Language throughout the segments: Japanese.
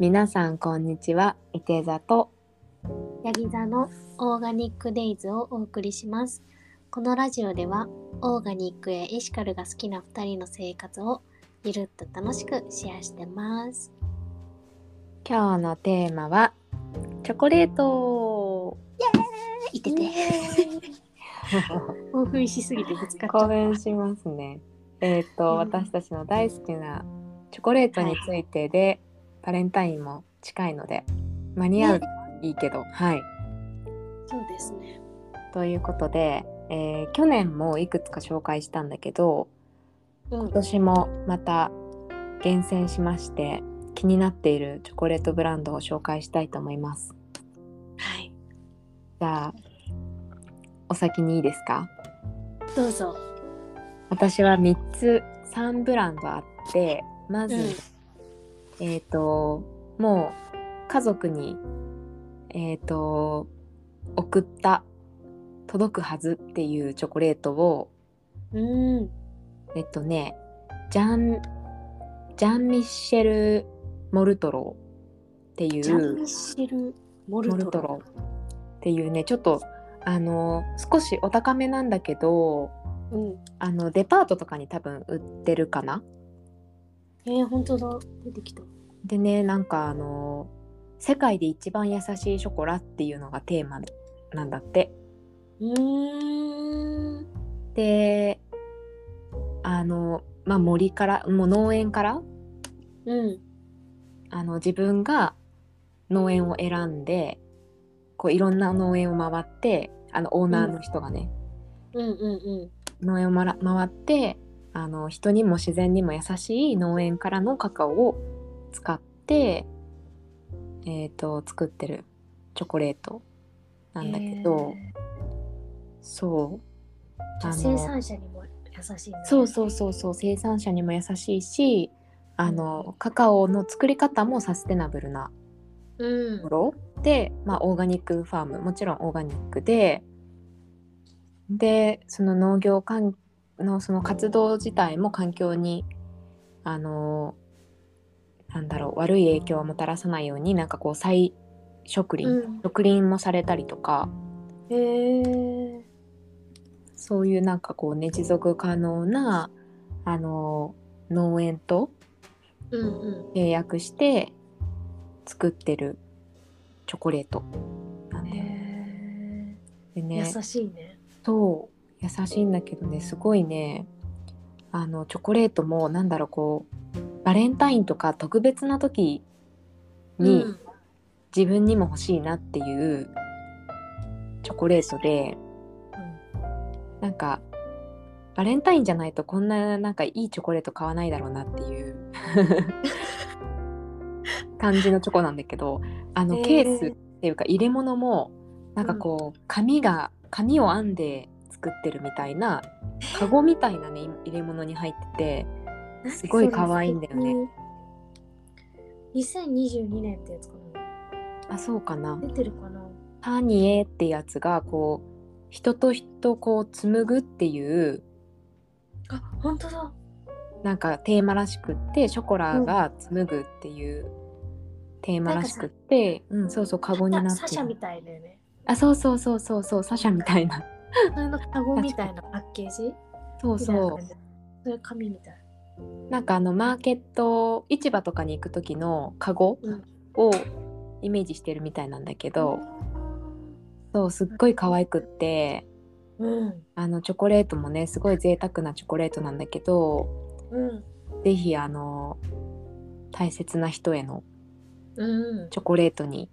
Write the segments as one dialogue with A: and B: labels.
A: 皆さんこんにちは。いて座と
B: ヤギ座のオーガニックデイズをお送りします。このラジオではオーガニックやエシカルが好きな2人の生活をゆるっと楽しくシェアしてます。
A: 今日のテーマはチョコレート。
B: いてて。興奮しすぎてぶつかっちゃ
A: 興。奮しますね。えっ、と、
B: うん
A: 私たちの大好きなチョコレートについてで、バレンタインも近いので間に合う、いいけどはい。
B: そうですね。
A: ということで、えー去年もいくつか紹介したんだけど
B: うん
A: 今。年もまた厳選しまして気になっているチョコレートブランドを紹介したいと思います。
B: はい。
A: じゃあお先にいいですか？
B: どうぞ。
A: 私は3つ3ブランドあってまず、
B: うん
A: えっ、ともう家族にえっ、と送った届くはずっていうチョコレートを
B: うん。
A: えっとねジャンジャン・ミッシェル・モルトロってい
B: ジャン・
A: う
B: ミッシェル・モルトロ。
A: モルトロっていうねちょっとあの少しお高めなんだけど
B: うん。
A: あのデパートとかに多分売ってるかな
B: えー、本当だ。出てきた。
A: でねなんかあの世界で一番優しいショコラっていうのがテーマなんだって
B: うーん。
A: であのまあ森からもう農園から
B: うん。
A: あの自分が農園を選んでこういろんな農園を回ってあのオーナーの人がね、
B: うんうんうん。
A: 農園をまら回ってあの人にも自然にも優しい農園からのカカオを使って、えー、と作ってるチョコレートなんだけど、
B: え
A: そう。
B: ーじゃあ
A: あの
B: 生産者にも優しいね。
A: そうそうそうそう生産者にも優しいしあのカカオの作り方もサステナブルな
B: うん。
A: ところ。で、まあ、オーガニックファームもちろんオーガニックででその農業関のその活動自体も環境にあのなんだろう悪い影響をもたらさないようになんかこう再植林、
B: うん。
A: 植林もされたりとか。
B: へえ
A: そういうなんかこうね持続可能なあの農園と
B: うんうん。
A: 契約して作ってるチョコレートなんだよね。
B: へ
A: でね。
B: え優しいね。
A: そう優しいんだけどねすごいねあのチョコレートもなんだろうこうバレンタインとか特別な時に
B: うん。
A: 自分にも欲しいなっていうチョコレートでなんかバレンタインじゃないとこんななんかいいチョコレート買わないだろうなっていう 感じのチョコなんだけどあのケースっていうか入れ物もなんかこう紙が紙を編んで作ってるみたいなカゴみたいなね入れ物に入っててすごい可愛いんだよね。
B: ね2022年ってやつか
A: あそうかな。
B: な出てるかな？
A: タニエってやつがこう人と人こう紡ぐっていう
B: あ本当だ。
A: なんかテーマらしくってショコラが紡ぐっていうテーマらしくって、うん、そうそうカゴになってる。
B: サシャみたいだよね。
A: あそうそうそうそうそうサシャみたいな
B: それのカゴみたいなパッケージ？
A: そうそ
B: 感じ？それ紙みたい。
A: うなんかあのマーケット市場とかに行く時のカゴ
B: うん
A: をイメージしてるみたいなんだけど、そうすっごい可愛くって
B: うん。
A: あのチョコレートもねすごい贅沢なチョコレートなんだけど
B: うん。
A: ぜひあの大切な人への
B: うん。
A: チョコレートに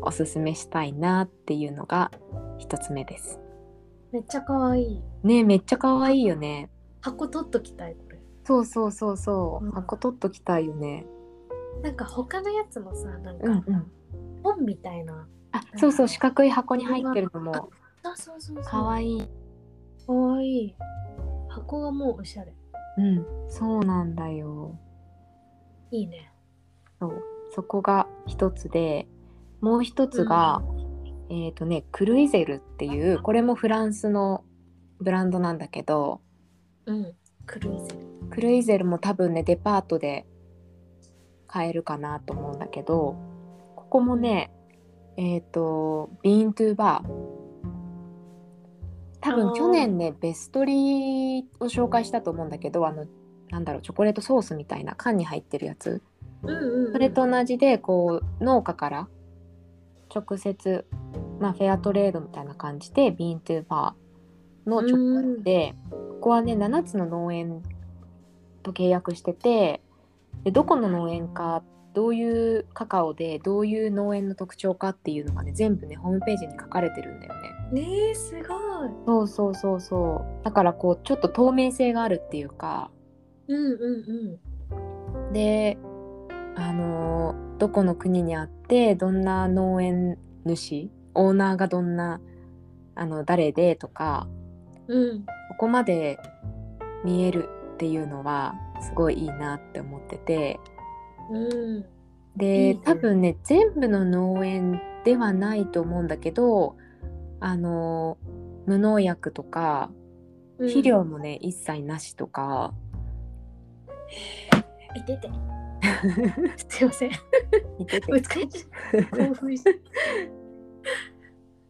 A: おすすめしたいなっていうのが一つ目です。
B: めっちゃ可愛い。
A: ねめっちゃ可愛いよね。
B: 箱取っときたい、これ。
A: そうそうそうそう、
B: うん
A: 箱取っときたいよね。
B: なんか他のやつもさ、なんか
A: うんうん。
B: 本みたいな。
A: あそうそう四角い箱に入ってるのも
B: あ、そうそうそう。
A: 可愛い。
B: かわいい。箱がもうおしゃれ。
A: うんそうなんだよ。
B: いいね。
A: そうそこが一つでもう一つが、えっ、とねクルイゼルっていうこれもフランスのブランドなんだけど
B: うん。クルイゼル。
A: クルイゼルも多分ねデパートで買えるかなと思うんだけどここもねえっ、とビーントゥーバー多分去年ねベストリーを紹介したと思うんだけどあのなんだろうチョコレートソースみたいな缶に入ってるやつ
B: うんうんうん
A: それと同じでこう農家から直接、まあ、フェアトレードみたいな感じでビーントゥーバーのチョコレートでここはね7つの農園と契約しててでどこの農園かどういうカカオでどういう農園の特徴かっていうのがね全部ねホームページに書かれてるんだよね。
B: ねえすごい。
A: そうそうそうそう。だからこうちょっと透明性があるっていうか。
B: うんうんうん。
A: であのーどこの国にあってどんな農園主オーナーがどんなあの誰でとか
B: うん。
A: ここまで見えるっていうのはすごいいいなって思ってて。
B: うん。
A: で多分ね全部の農園ではないと思うんだけどあの無農薬とか
B: うん。
A: 肥料もね、一切なしとか。
B: いてて すいません。難しい。興奮して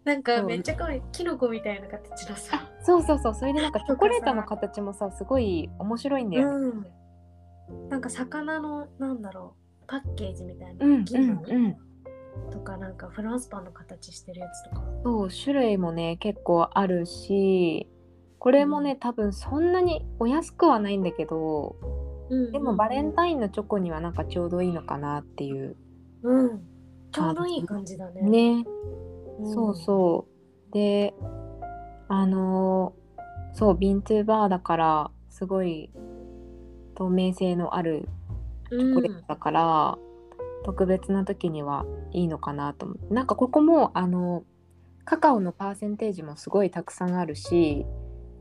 B: なんかめっちゃ可愛い。キノコみたいな形のさ。
A: そうそうそう。それでなんかチョコレートの形もさすごい面白いんだよ。ね。
B: うん。なんか魚のなんだろう。パッケージみたいな、
A: うんうんうん。
B: とかなんかフランスパンの形してるやつとか。
A: そう種類もね結構あるしこれもね多分そんなにお安くはないんだけどでもバレンタインのチョコにはなんかちょうどいいのかなっていう。
B: うん。ちょうどいい感じだね。
A: ね、
B: うん。
A: そうそう。であのーそうビントゥーバーだからすごい透明性のあるチョコレートだから、特別な時にはいいのかなと思って。なんかここもあのカカオのパーセンテージもすごいたくさんあるし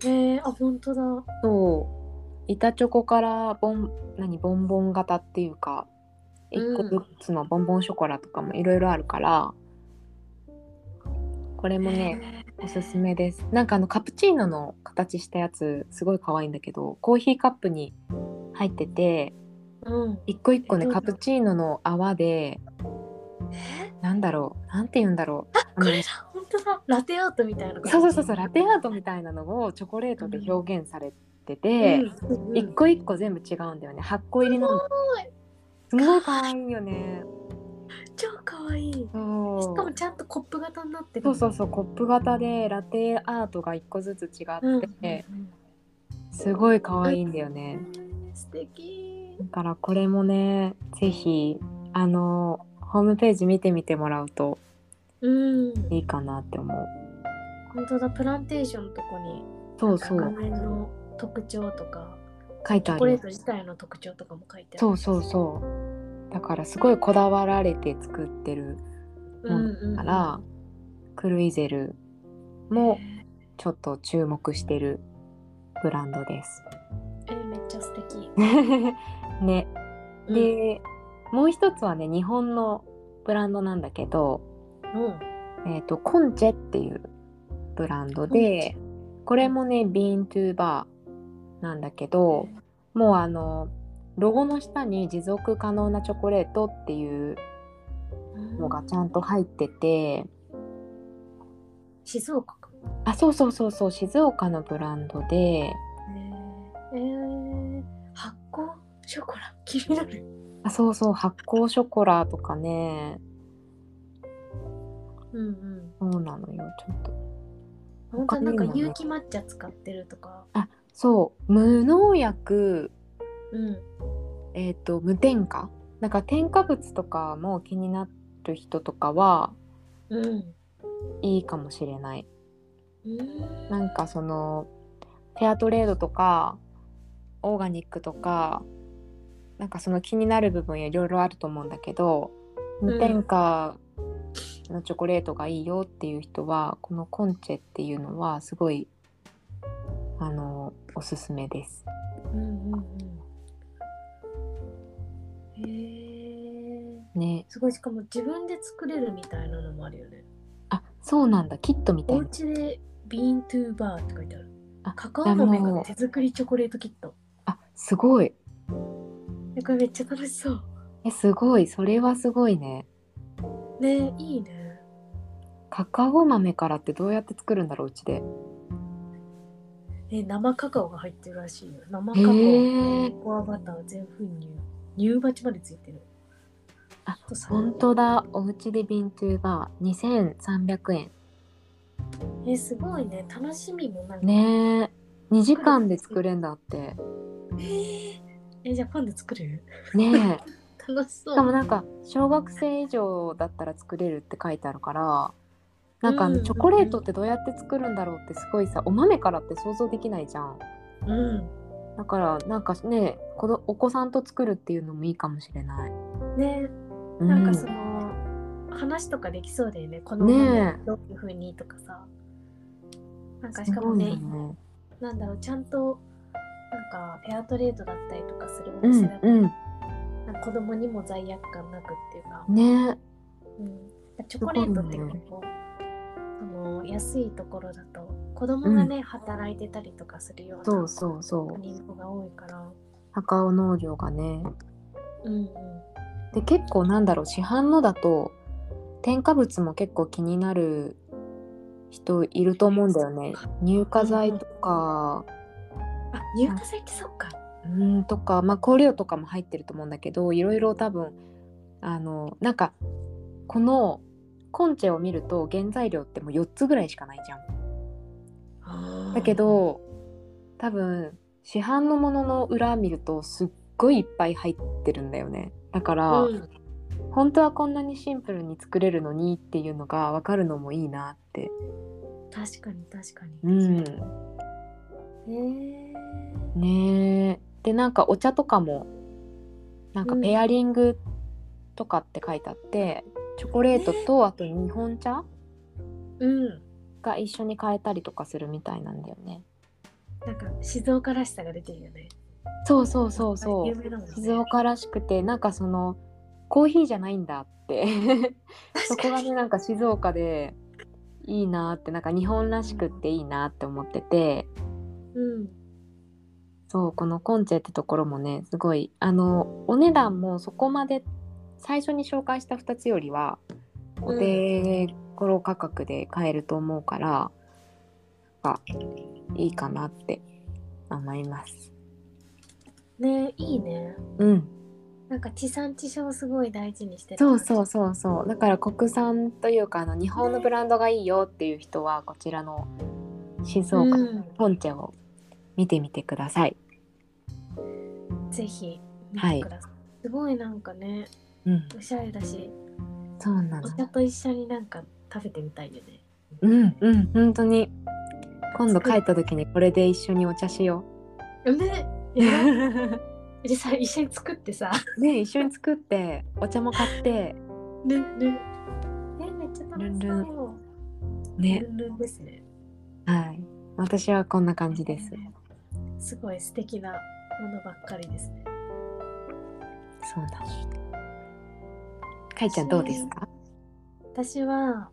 B: うん、えー、あ本当だ。
A: そう板チョコからボン何ボンボン型っていうか
B: うん。
A: 1個ずつのボンボンショコラとかもいろいろあるから、これもねおすすめです。なんかあのカプチーノの形したやつすごい可愛いんだけどコーヒーカップに入ってて
B: うん。
A: 一個一個ねカプチーノの泡で
B: え？
A: なんだろうなんて言うんだろう。あの
B: これだ本当だラテアートみたいな
A: そうそうそうそうラテアートみたいなのをチョコレートで表現されてて、
B: うんうん
A: 一個一個全部違うんだよね。8個入りなんだすごい。可愛いよね。
B: 超かわい。いしかもちゃんとコップ型になってる。
A: そうそうそうコップ型でラテアートが1個ずつ違って、すごい可愛いんだよね。
B: 素敵。
A: だからこれもねぜひあのホームページ見てみてもらうと
B: うん。
A: いいかなって思う。
B: 本当だプランテーションのとこに
A: そうそう。
B: の特徴とか
A: 書いてある
B: チョコレート自体の特徴とかも書いてある。
A: そうそうそう。だからすごいこだわられて作ってるものだから、クルイゼルもちょっと注目してるブランドです。
B: えーめっちゃ素敵。
A: ね、
B: うん。
A: で、もう一つはね日本のブランドなんだけど、
B: うん。
A: えー、とコンチェっていうブランドでこれもねビーントゥーバーなんだけどもうあのロゴの下に持続可能なチョコレートっていうのがちゃんと入ってて、
B: 静岡か。
A: あそうそうそうそう静岡のブランドで
B: えー、えー、発酵ショコラ？気になる。
A: あそうそう発酵ショコラとかね。
B: うんうん。
A: そうなのよちょっと。
B: 本当なんか有機抹茶使ってるとか
A: そう無農薬
B: うん。
A: えっ、と無添加。なんか添加物とかも気になる人とかは
B: うん。
A: いいかもしれない。
B: うん。
A: なんかそのフェアトレードとかオーガニックとかなんかその気になる部分いろいろあると思うんだけど無添加のチョコレートがいいよっていう人は、このコンチェっていうのはすごいあのおすすめです。
B: うんうんうん。へえ
A: ね。
B: すごいしかも自分で作れるみたいなのもあるよね。
A: あそうなんだ。キットみた
B: お
A: いな。
B: 家でビーントゥーバーって書いてある。
A: あ
B: カカオ豆が手作りチョコレートキット。
A: あすごい。
B: えこれめっちゃ楽しそう。
A: えすごい。それはすごいね。
B: ねいいね。
A: カカオ豆からってどうやって作るんだろううちで
B: え生カカオが入ってるらしいよ。生カカオ。コアバター全粉乳。乳鉢までついてる。
A: あ本当だ。おうちで瓶中が2300円。
B: えすごいね。楽しみもなんか。
A: ねえ。2時間で作れんだって。
B: えー。えじゃあ今度作る？
A: ねえ。
B: 楽しそう。
A: しかもなんか小学生以上だったら作れるって書いてあるからなんかあ
B: うん
A: のチョコレートってどうやって作るんだろうってすごいさお豆からって想像できないじゃん。
B: うん。
A: だからなんかねこのお子さんと作るっていうのもいいかもしれない、
B: ね。
A: う
B: なんかその、話とかできそうだよね。この
A: ねえ。
B: どういう風にとかさ。なんかしかもね
A: よね。
B: なんだろうちゃんとなんかフェアトレードだったりとかするお
A: うん
B: 店だと、
A: うん
B: なんか子供にも罪悪感なくっていうか、
A: ね。
B: うん、チョコレートって結構、あの安いところだと子供がね、働いてたりとかするような
A: そうそうそう。
B: 人口が多いから。
A: カカオ農業がね。
B: うんうん。
A: で結構なんだろう市販のだと添加物も結構気になる人いると思うんだよね。乳化剤とか。
B: あ乳化剤ってそっか。
A: うんとかまあ香料とかも入ってると思うんだけどいろいろ多分あのなんかこのコンチェを見ると原材料ってもう4つぐらいしかないじゃん。だけど多分市販のものの裏見るとすっごいいっぱい入ってるんだよね。だから、
B: うん。
A: 本当はこんなにシンプルに作れるのにっていうのが分かるのもいいなって。
B: 確かに確かに。
A: うん、
B: へえ
A: ねえ。でなんかお茶とかもなんか
B: うん。
A: ペアリングとかって書いてあって、チョコレートとあと日本茶？
B: うん。
A: が一緒に買えたりとかするみたいなんだよね。
B: なんか静岡らしさが出てるよね。
A: そうそうそうそう。
B: ね。
A: 静岡らしくてなんかそのコーヒーじゃないんだって。そこがねなんか静岡でいいなってなんか日本らしくっていいなって思ってて。
B: うん。
A: そうこのコンチェってところもねすごいあのお値段もそこまで最初に紹介した2つよりはお手頃価格で買えると思うから、がいいかなって思います。
B: ねいいね。
A: うん。
B: なんか地産地消すごい大事にしてる
A: そうそうそうそう。だから国産というかあの日本のブランドがいいよっていう人はこちらの静岡の
B: うん。
A: ポンチェを見てみてください。
B: ぜひ見てください、すごいなんかね
A: うん、
B: おしゃれだし。
A: そうなの。
B: お。茶と一緒になんか食べてみたいよね。
A: うんうん本当に。今度帰った時にこれで一緒にお茶しよ
B: ね
A: う。
B: やで さ一緒に作ってさ。
A: ね一緒に作ってお茶も買って。
B: ルンルンえめっちゃ楽しそう。
A: ルンルね。
B: ルンルンですね。
A: はい。私はこんな感じです。
B: すごい素敵なものばっかりですね。
A: そうなの。かいちゃんどうですか？
B: 私は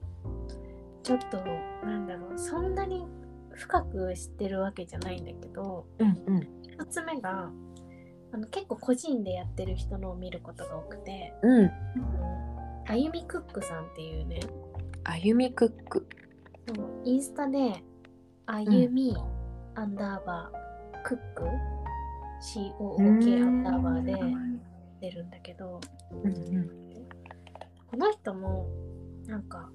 B: ちょっとなんだろうそんなに深く知ってるわけじゃないんだけど
A: うんうん
B: 一つ目があの結構個人でやってる人のを見ることが多くて
A: うん。
B: あゆみクックさんっていうね
A: あゆみクック。
B: インスタであゆみ、アンダーバークック COOK アンダーバーで出るんだけど
A: うんうん。
B: この人もなんか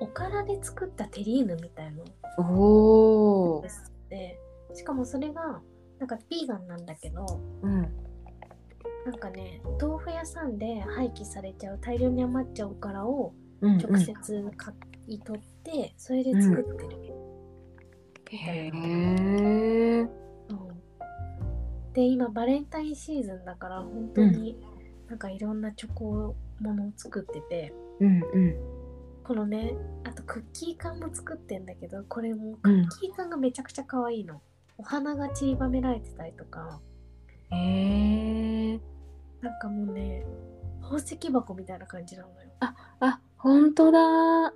B: おからで作ったテリーヌみたいの
A: おお
B: で。しかもそれがなんかビーガンなんだけど
A: うん。
B: なんかね豆腐屋さんで廃棄されちゃう大量に余っちゃうおからを
A: うん
B: 直接買い取って、それで作ってる、
A: へえ。
B: うんで今バレンタインシーズンだから本当になんかいろんなチョコものを作ってて、
A: うんうん。
B: このねあとクッキー缶も作ってんだけどこれもクッキー缶がめちゃくちゃ可愛いの、お花が散りばめられてたりとか
A: へえ。
B: なんかもうね宝石箱みたいな感じなのよ
A: あ、本当だ。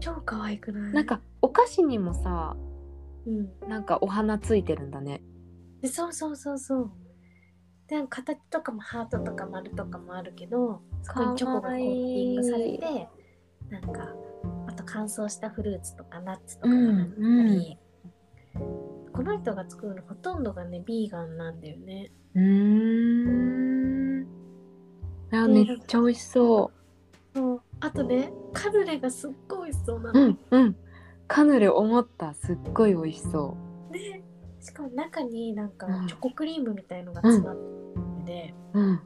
B: 超可愛くない？
A: なんかお菓子にもさ、
B: うん
A: なんかお花ついてるんだね。
B: でそうそうそうそうで形とかもハートとか丸とかもあるけどそこにチョコがコーティングされてなんかあと乾燥したフルーツとかナッツとかがあったり、この人が作るのほとんどがねビーガンなんだよね。
A: うーん。あ
B: で
A: めっちゃ美味しそ
B: そう。あとねカヌレがすっごい美味しそうな
A: う
B: の、
A: うんうん。カヌレ思った。すっごい美味しそ
B: ね。しかも中になんか
A: うん。
B: チョコクリームみたいのが詰まってて、
A: ううん。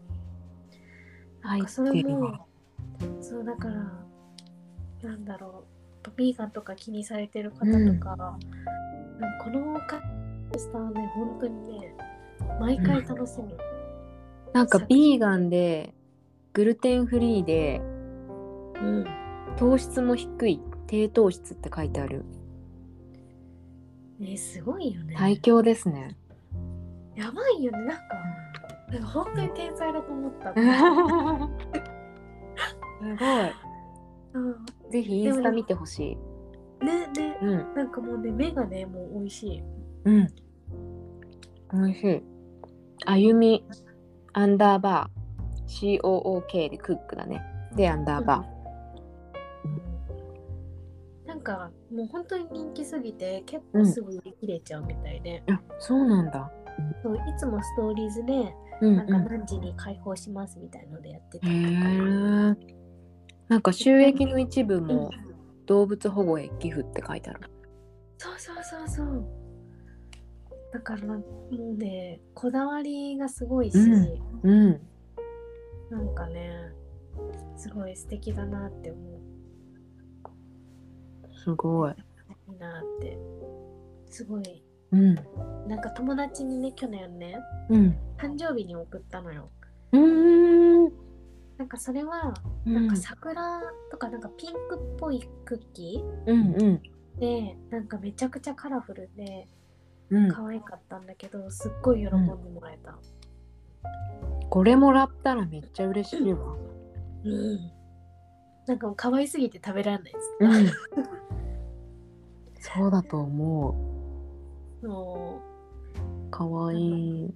B: なんかそれもそうだからなんだろう。ビーガンとか気にされてる方とか、
A: うん。
B: かこのカスターね本当にね毎回楽しみ、
A: なんかビーガンでグルテンフリーで
B: うん、
A: 糖質も低い低糖質って書いてある。
B: ねすごいよね。
A: 最強ですね。
B: やばいよねなんか本当に天才だと思った、
A: すごい。
B: うん、
A: ぜひインスタ見てほしい。
B: ねね
A: うん。
B: なんかもうね目がねもう美味しい。
A: うん。美味しい。あゆみアンダーバー。COOK でクックだね。でアンダーバ
B: なんかもう本当に人気すぎて結構すぐ売り切れちゃうみたいで、
A: ーあそうなんだ。
B: そういつもストーリーズで
A: うん
B: なんか
A: うん
B: 何時に開放しますみたいのでやってたとか、
A: えなんか収益の一部も動物保護へ寄付って書いてある。
B: そうそうそうそう。だからもうねこだわりがすごいし、
A: うんうん。
B: なんかねすごい素敵だなって思う。
A: すごい。
B: いいなってすごい
A: うん。
B: なんか友達にね去年ね
A: うん。
B: 誕生日に送ったのよ。
A: うーん。
B: なんかそれは
A: うん。
B: なんか桜とかなんかピンクっぽいクッキ
A: うんうん。
B: ーでなんかめちゃくちゃカラフルで
A: うん。
B: 可愛かったんだけどすっごい喜んでもらえた。
A: これもらったらめっちゃ嬉しいわ。
B: うん。なんかもう可愛すぎて食べられないです。
A: うん。そうだと思
B: も
A: うかわいいう。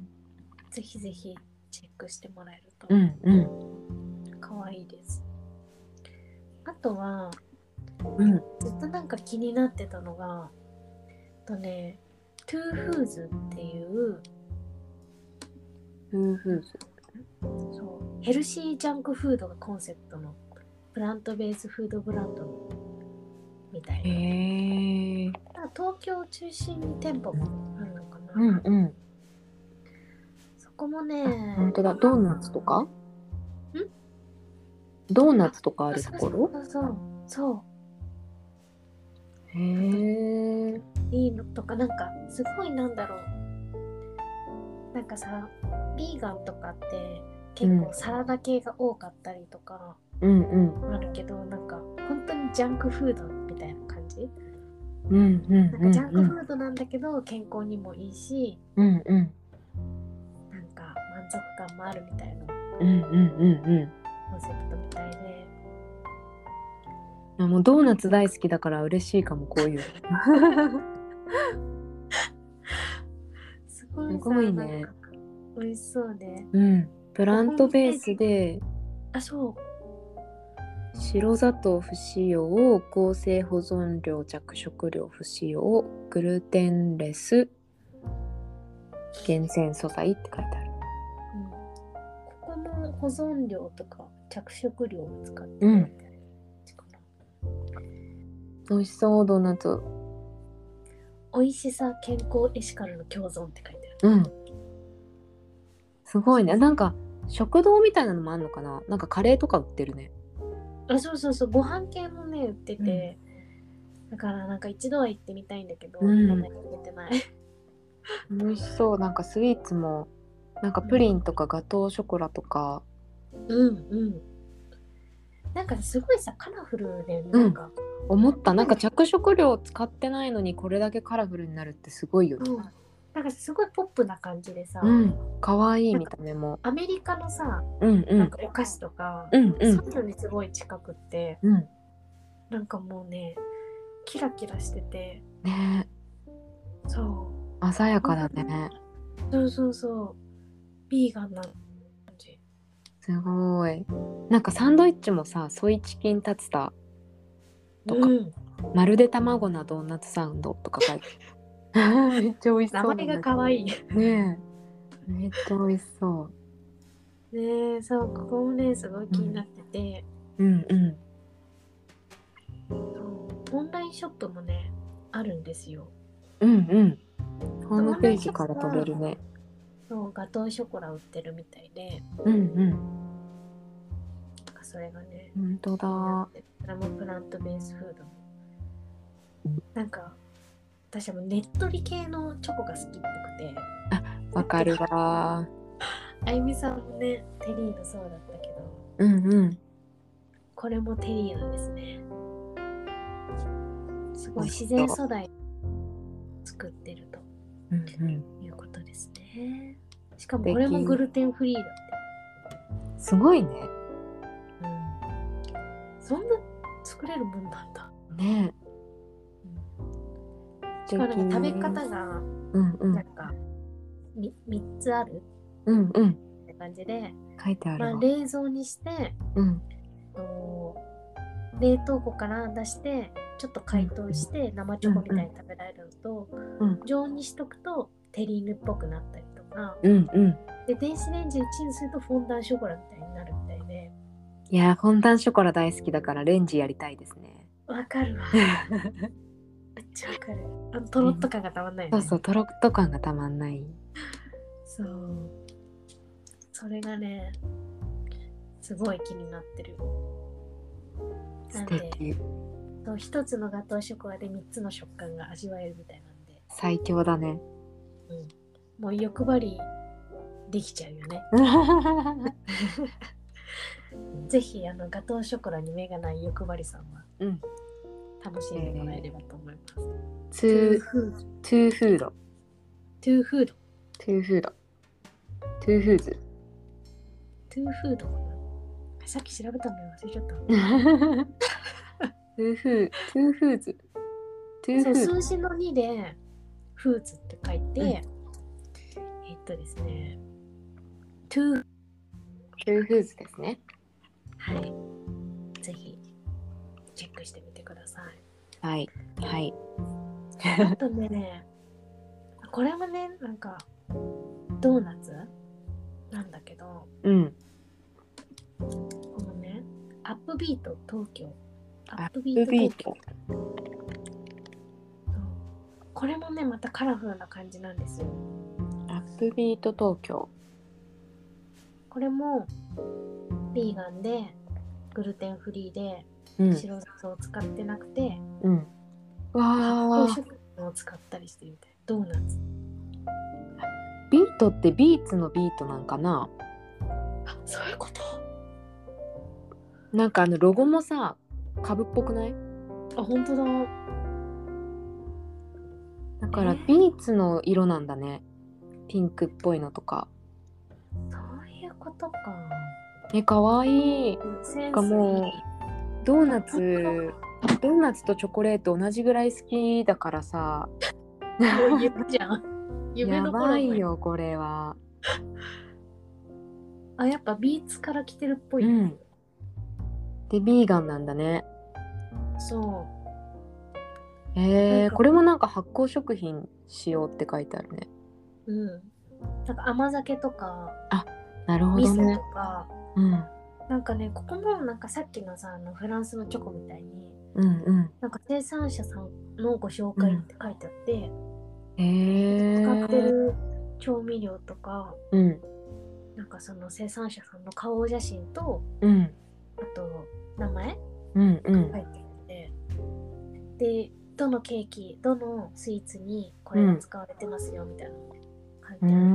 B: ぜひぜひチェックしてもらえると
A: うんうん。
B: 可愛いです。あとは
A: うん。
B: ずっとなんか気になってたのが、とね、2foods っていう
A: トゥーフーズ。
B: そうヘルシージャンクフードがコンセプトのプラントベースフードブランドのみたいな。
A: へえ
B: 東京を中心に店舗もあるのかな。
A: うんうん。
B: そこもね、
A: 本当だ。ドーナツとか？ドーナツとかあるところ？
B: そうそうそう
A: へえ
B: いいのとかなんかすごいなんだろう。なんかさビーガンとかって結構サラダ系が多かったりとか
A: うんうん。
B: あるけど、なんか本当にジャンクフードみたいな感じ、
A: うんうん
B: なんかジャンクフードなんだけど健康にもいいし
A: うんうん。
B: なんか満足感もあるみたいな。
A: うんうんうんうん。
B: コンセプトみたいで。
A: あもうドーナツ大好きだから嬉しいかもこういう
B: すごいさ
A: すごいね。
B: 美味しそうで。
A: うん。プラントベースで
B: あそう
A: 白砂糖不使用合成保存料着色料不使用グルテンレス厳選素材って書いてある。
B: うん。ここも保存料とか着色料を使ってるみたいな。感じかな
A: 美味しそうドーナツ。
B: 美味しさ健康エシカルの共存って書いてある。
A: うん。すごいね。なんか食堂みたいなのもあんのかな？なんかカレーとか売ってるね
B: あそうそうそうご飯系もね売ってて、だからなんか一度は行ってみたいんだけど、
A: うん。
B: まだ行けてない。
A: 美味しそう。なんかスイーツもなんかプリンとかガトーショコラとか。
B: うんうん。なんかすごいさカラフルでなんか、
A: 思った。なんか着色料使ってないのにこれだけカラフルになるってすごいよね。
B: うんなんかすごいポップな感じでさ、
A: うん。かわいい見た目も。
B: アメリカのさ
A: うんうん。
B: なんかお菓子とか、
A: うんうん。
B: そういうのにすごい近くって
A: うん。
B: なんかもうねキラキラしてて。
A: ね。
B: そう。
A: 鮮やかだね。
B: そうそうそう。ビーガンな感じ。
A: すごい。なんかサンドイッチもさソイチキンタツタとか、
B: うん、
A: まるで卵なドーナツサンドとか書いて めっちゃ美味しそう
B: 名前が可愛い。
A: ねえ。めっちゃ美味しそ
B: ねえ、そう、ここもね、すごい気になってて、
A: ううんうん。
B: そうオンラインショップもね、あるんですよ。
A: うんうん。ホームページから飛べるね。
B: そう、ガトーショコラ売ってるみたいで、
A: うんうん。
B: それがね、
A: 本当だ。
B: それもプラントベースフード。なんか、私はもうねっとり系のチョコが好きっぽくて、
A: わかるわ
B: あゆみさんもね、テリーのそうだったけど、
A: うんうん
B: これもテリーなんですね。すごい自然素材作ってると
A: うんうん
B: いうことですね。しかもこれもグルテンフリーだっ
A: すごいね
B: て。うん。そんな作れるもんなんだ。
A: ね
B: 食べ方が
A: うんうん。
B: なんかみ3つある
A: うんうん。
B: って感じで、
A: 書いてある
B: まあ、
A: わ、
B: 冷蔵にして
A: うん。
B: と冷凍庫から出してちょっと解凍して生チョコみたいに食べられるのと、
A: うん
B: 常温にしとくとテリーヌっぽくなったりとか
A: うんうん。
B: で電子レンジでチンするとフォンダンショコラみたいになるみたいで。
A: いやーフォンダンショコラ大好きだからレンジやりたいですね。
B: わかるわ ちゃわかる。あのとろっと感がたまんないよね。
A: そうそうとろっと感がたまんない。
B: そう。それがねすごい気になってる。な
A: 素
B: んで
A: 敵
B: そう一つのガトーショコラで3つの食感が味わえるみたいなんで。
A: 最強だね。
B: もう欲張りできちゃうよね。ぜひあのガトーショコラに目がない欲張りさんは
A: うん
B: 楽しんでもらえればと思います。
A: ツ
B: トゥー
A: ー
B: フード。
A: トゥーフード
B: トゥーフード。
A: トゥーフードトゥーフーズ
B: トゥーフードかなさっき調べたのよ忘れちゃった。
A: トゥーフートゥーフーズトゥーフーズ
B: 数字の2でフーツって書いて、
A: うん
B: えっとですね、トゥー、
A: トゥーフーズですね
B: はい。ぜひチェックしてみてください。
A: はいはい
B: あとね、これもね、なんか、ドーナツ？なんだけど、
A: うん
B: このね、アップビート東京。アップビ
A: ー
B: ト東京。
A: ト
B: そうこれもね、またカラフルな感じなんですよ。
A: アップビート東京
B: これも、ビーガンで、グルテンフリーで、
A: うん。
B: 白砂糖を使ってなくて、
A: うん。
B: 発
A: わー。
B: 酵食品を使ったりしてるみたい。ドーナツ。
A: ビートってビーツのビートなんかな？
B: あ、そういうこと？
A: なんかあのロゴもさ株っぽくない？
B: あ、本当だ。
A: だから
B: えー。
A: ビーツの色なんだね。ピンクっぽいのとか。
B: そういうことか。
A: えかわいい。
B: セン
A: かもうドーナツ ドーナツとチョコレート同じぐらい好きだからさ。
B: もう夢じゃん。夢
A: や
B: の頃
A: ばいよこれは。
B: あ、やっぱビーツから来てるっぽい。
A: うん。でビーガンなんだね。
B: そ
A: えー、これもなんか発酵食品使用って書いてあるね。
B: う。うん。なんか甘酒とか、
A: なるほ
B: 味噌とか、
A: うん
B: なんかね、ここもなんかさっきのさ、あのフランスのチョコみたいに、
A: うんうん。
B: なんか生産者さんのご紹介って書いてあって、
A: へえ
B: 使ってる調味料とか、
A: うん。
B: なんかその生産者さんの顔写真と、
A: うん。
B: あと名前
A: うんうん。
B: 書いてあって、で、どのケーキ、どのスイーツにこれが使われてますよみたいなのが書いうてあ
A: ー
B: るから、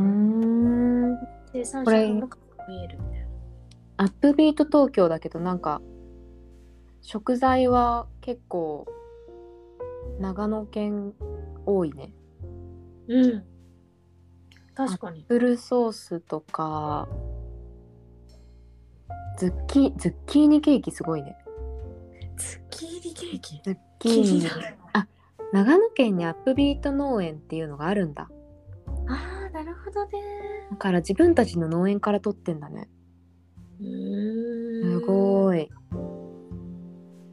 A: ん。
B: 生産者さんの顔が見えるみたいな。
A: アップビート東京だけどなんか食材は結構長野県多いね
B: うん。確かに。
A: プルソースとかズッキズッキーニケーキすごいね
B: ズッキーニケーキ？
A: ズッキーニ
B: 気になる
A: 長野県にアップビート農園っていうのがあるんだ
B: ああ、なるほほどね。
A: だから自分たちの農園から取ってんだね。すご
B: い。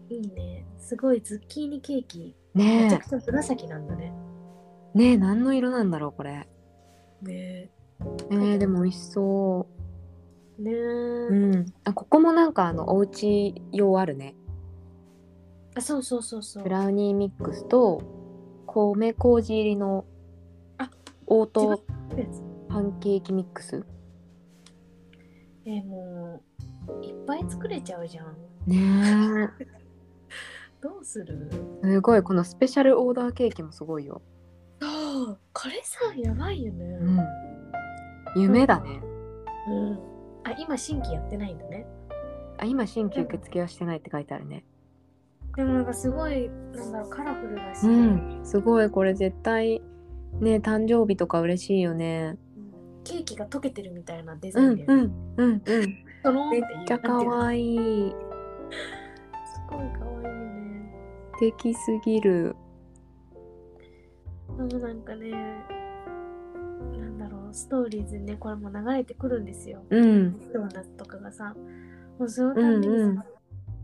A: い
B: いいね。すごいズッキーニケーキ。めちゃ
A: ね
B: くちゃ紫なんだね。
A: えねえ何の色なんだろうこれ
B: ね
A: えー、でも美味しそ
B: ね
A: ううんあここもなんかあのお家用あるね
B: あ、そうそうそうそう。
A: ブラウニーミックスと米麹入りの
B: あ
A: オー
B: 違
A: トパンケーキミックス
B: えーもう、いっぱい作れちゃうじゃん。
A: ね
B: どうする？
A: えすごいこのスペシャルオーダーケーキもすごいよ
B: ああ、これさ、やばいよね。
A: うん夢だね
B: うん。あ、今新規やってないんだね。
A: あ今新規受付はしてないって書いてあるね
B: でもなんかすごい、なんだろう、カラフルだし。
A: うんすごいこれ絶対ね誕生日とか嬉しいよね
B: ケーキが溶けてるみたいなデザインで、
A: うんうんうんうん。
B: その
A: めっちゃ可愛い。
B: すごい可愛いよね。
A: 素敵すぎる。
B: でもなんかね、なんだろう、ストーリーズにね、これも流れてくるんですよ。
A: うん。
B: ドーナツとかがさ、もうそのたんびにさ、
A: うん。うん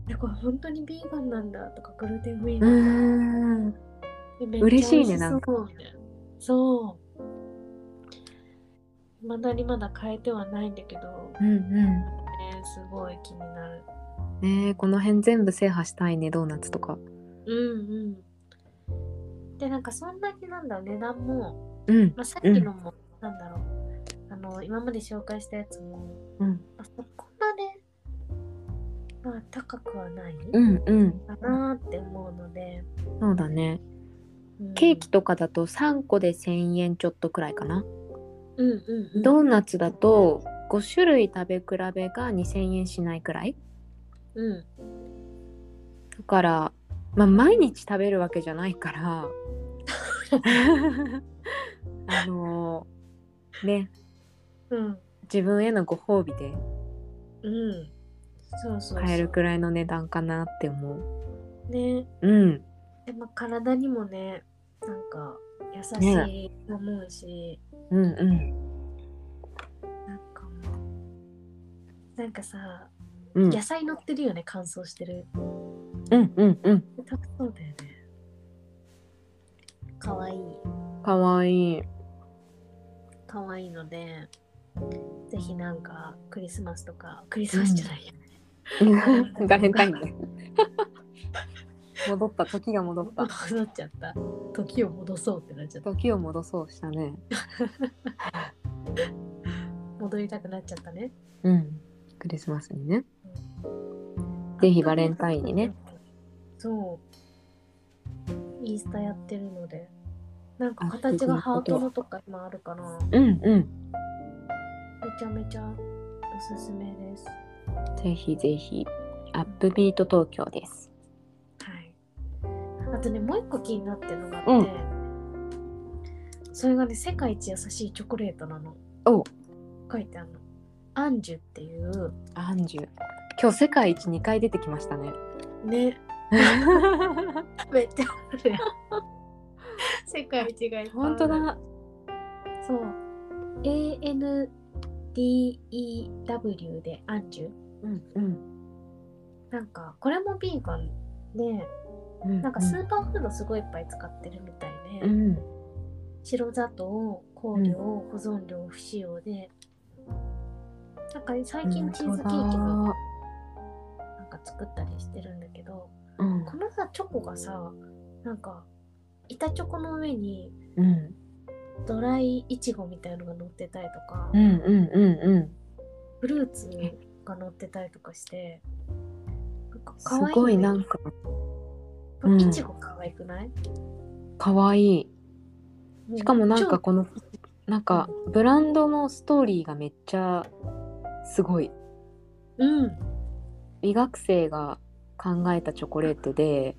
B: えこれ本当にビーガンなんだとか、グルテンフリー
A: う
B: なんだ
A: 嬉しいねなん
B: そうまだにまだ変えてはないんだけど、
A: うんうん。
B: ね、すごい気になる。
A: ねえこの辺全部制覇したいねドーナツとか。
B: うんうん。で、なんかそんなになんだ値段も、
A: うん。
B: まあ、さっきのも、なんだろう、あの、今まで紹介したやつも、
A: うん。
B: まあ、そこまで、まあ、高くはない
A: うんうん。
B: かなって思うので、
A: そうだね。
B: うん。
A: ケーキとかだと3個で1000円ちょっとくらいかな。
B: うんうんうん。
A: ドーナツだと5種類食べ比べが2000円しないくらい？
B: うん。
A: だからまあ毎日食べるわけじゃないから あのね
B: うん。
A: 自分へのご褒美で
B: うん。そうそうそう。
A: 買えるくらいの値段かなって思う
B: ね。
A: うん
B: でも体にもね、なんか優しいと思うし、
A: うんうん
B: なんかなんかさ、
A: うん
B: 野菜乗ってるよね、乾燥してる。
A: うんうんうん
B: 食べそうだよね。かわいい。
A: かわいい
B: かわいいので、ぜひなんかクリスマスとか、クリスマスじゃないや。
A: バレンタインね戻った時が戻った
B: 戻っちゃった。時を戻そうってなっちゃった。
A: 時を戻そうしたね
B: 戻りたくなっちゃったね。
A: うんクリスマスにねぜひバレンタインにね。
B: そう。インスタやってるので。なんか形がハートのとか今あるかな。め
A: うんうん
B: ちゃめちゃおすすめです。
A: ぜひぜひアップビート東京です
B: はい。あとね、もう一個気になってるのがあって、
A: うん
B: それがね、世界一優しいチョコレートなの。
A: お
B: 書いてあるの。アンジュっていう、
A: アンジュ今日世界一2回出てきましたね
B: ね、めっちゃあるやん。世界一がいっぱい
A: 本当だ
B: そう。A-N-D-E-W でアンジュ。
A: うんうん
B: なんか、これもビーガンで、
A: うん
B: なんかスーパーフードすごいいっぱい使ってるみたいで、
A: うん。
B: 白砂糖、香料、保存料不使用で、なんか最近チーズケーキもなんか作ったりしてるんだけど、
A: うん。
B: このさ、チョコがさ、なんか、板チョコの上に
A: うん。
B: ドライイチゴみたいのが乗ってたりとか、
A: うんうんうんうん。
B: フルーツが乗ってたりとかして、か
A: す
B: 可愛い
A: ごいなんかうん
B: イチゴ可愛くない、
A: かわいいしかもなんか
B: 超
A: このなんかブランドのストーリーがめっちゃすごい
B: うん。
A: 医学生が考えたチョコレートで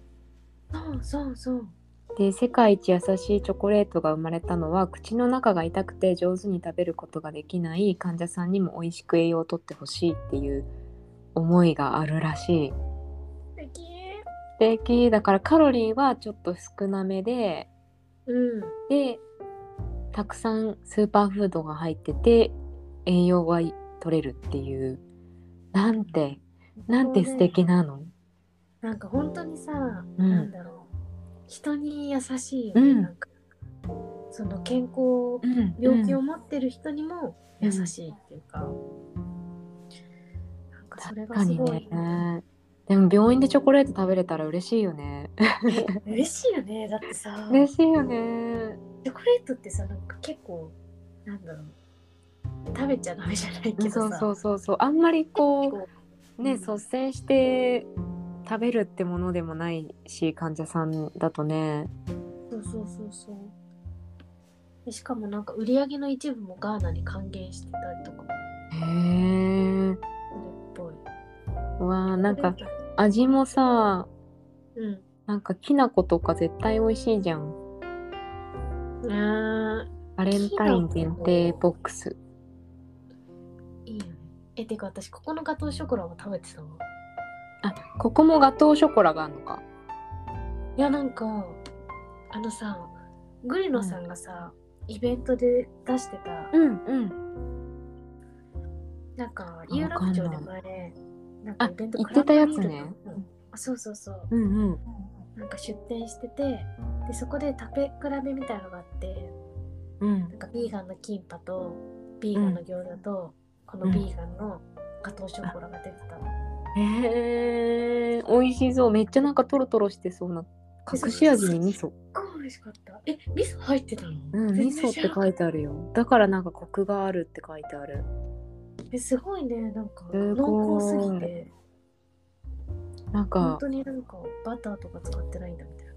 B: そうそうそう。
A: で世界一優しいチョコレートが生まれたのは口の中が痛くて上手に食べることができない患者さんにも美味しく栄養をとってほしいっていう思いがあるらしい。
B: 素敵。
A: だからカロリーはちょっと少なめで
B: うん。
A: でたくさんスーパーフードが入ってて栄養がい取れるっていう。なんてなんて素敵なの？
B: なんか本当にさ、
A: うん。
B: なんだろう。人に優しいよね、
A: うん。
B: なんかその健康
A: うん
B: 病気を持ってる人にも優しいっていうか、なんかそれがすごい、
A: ね。でも病院でチョコレート食べれたら嬉しいよね。
B: え嬉しいよねだってさ
A: 嬉しいよね。
B: チョコレートってさなんか結構なんだろう食べちゃダメじゃないけどさ
A: そうそうそうそう。あんまりこうね
B: うん
A: 率先して食べるってものでもないし患者さんだとね。
B: そうそうそうそうでしかもなんか売り上げの一部もガーナに還元してたりとか
A: へえ。わあなんか味もさ
B: うん
A: なんかきな粉とか絶対美味しいじゃん。
B: あ
A: バレンタイン限定ボックス。
B: ーいいよねえてか私ここのガトーショコラも食べてた？わ
A: あここもガトーショコラがあるのか。
B: いやなんかあのさグリノさんがさ、イベントで出してた
A: うんうん。
B: なんか有楽町で前なんか
A: あ
B: イベント
A: 言ってたやつね。
B: うんあそうそうそう。
A: うんうん。
B: なんか出店しててでそこで食べ比べみたいのがあって
A: うん。
B: なんかビーガンのキンパとビーガンの餃子と、このビーガンのガトーショコラが出てたの、
A: へえ美味しそう。めっちゃなんかトロトロしてそうな。隠し味に味噌。
B: 美味しかった。え味噌入ってたの？
A: うん味噌って書いてあるよ。だからなんかコクがあるって書いてある
B: えすごいねなんか濃厚すぎて。
A: なん
B: 本
A: か
B: 当になんかバターとか使ってないんだみたいな。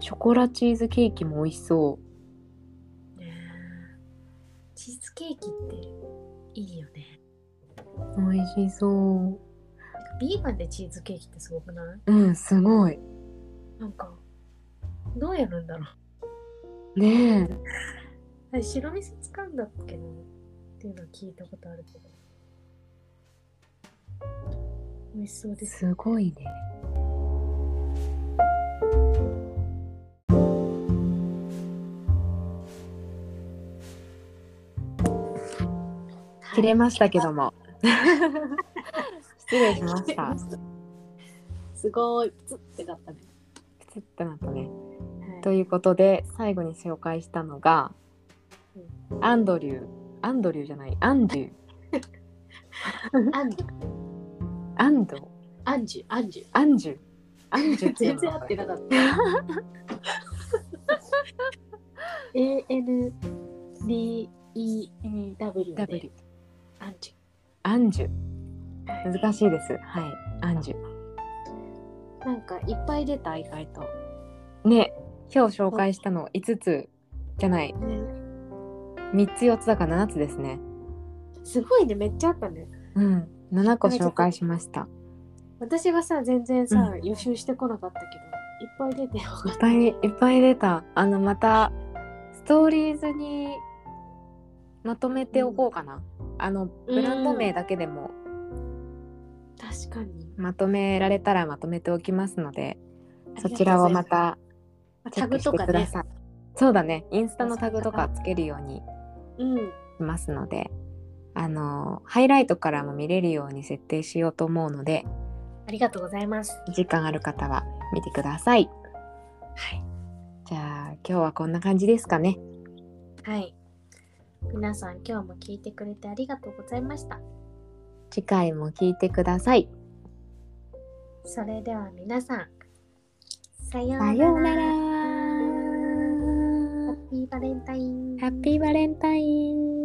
A: ショコラチーズケーキも美味しそ
B: ねえ。チーズケーキっていいよね。
A: う美味しそう。
B: ビーガンでチーズケーキってすごくない？
A: うんすごい。
B: なんかどうやるんだろ
A: ねえ。
B: う あれ白味噌使うんだっけな？っていうのは聞いたことあるけど美味しそうです
A: すごいね。切れましたけども。失礼しました。
B: すごい。プツってなったね、
A: プツッとなったね。
B: はい。
A: ということで最後に紹介したのが、アンドリュー。アンドリューじゃない。アンドゥ
B: アンジュ
A: アン
B: ジュアンジュ
A: アンジュアンジュ
B: 全然合ってなかった。A-N-D-E-W アンジ
A: アンジュ難しいです。はい。アンジュ
B: ュ。なんかいっぱい出た、意外と。
A: ね。今日紹介したの5つじゃない。3つ4つだから7つですね。
B: すごいね、めっちゃあったね。
A: うん7個紹介しました。
B: 私がさ、全然さ、
A: う
B: 予習してこなかったけど、いっぱい出てよかっ。
A: いった。ぱいいっぱい出た。あのまたストーリーズにまとめておこうかな、あのブランド名だけでも。
B: 確かに。
A: まとめられたらまとめておきますのでそちらをまたチェ
B: タ
A: ックして
B: グとかね。
A: ください、そうだね。インスタのタグとかつけるように
B: うん。
A: しますのであのハイライトからも見れるように設定しようと思うので
B: ありがとうございます。
A: 時間ある方は見てください
B: はい。
A: じゃあ今日はこんな感じですかね
B: はい。皆さん、今日も聞いてくれてありがとうございました。
A: 次回も聞いてください
B: それでは皆さん、さような
A: さ
B: ら。
A: ようなら
B: ハッピーバレンタイン。
A: ハッピーバレンタイン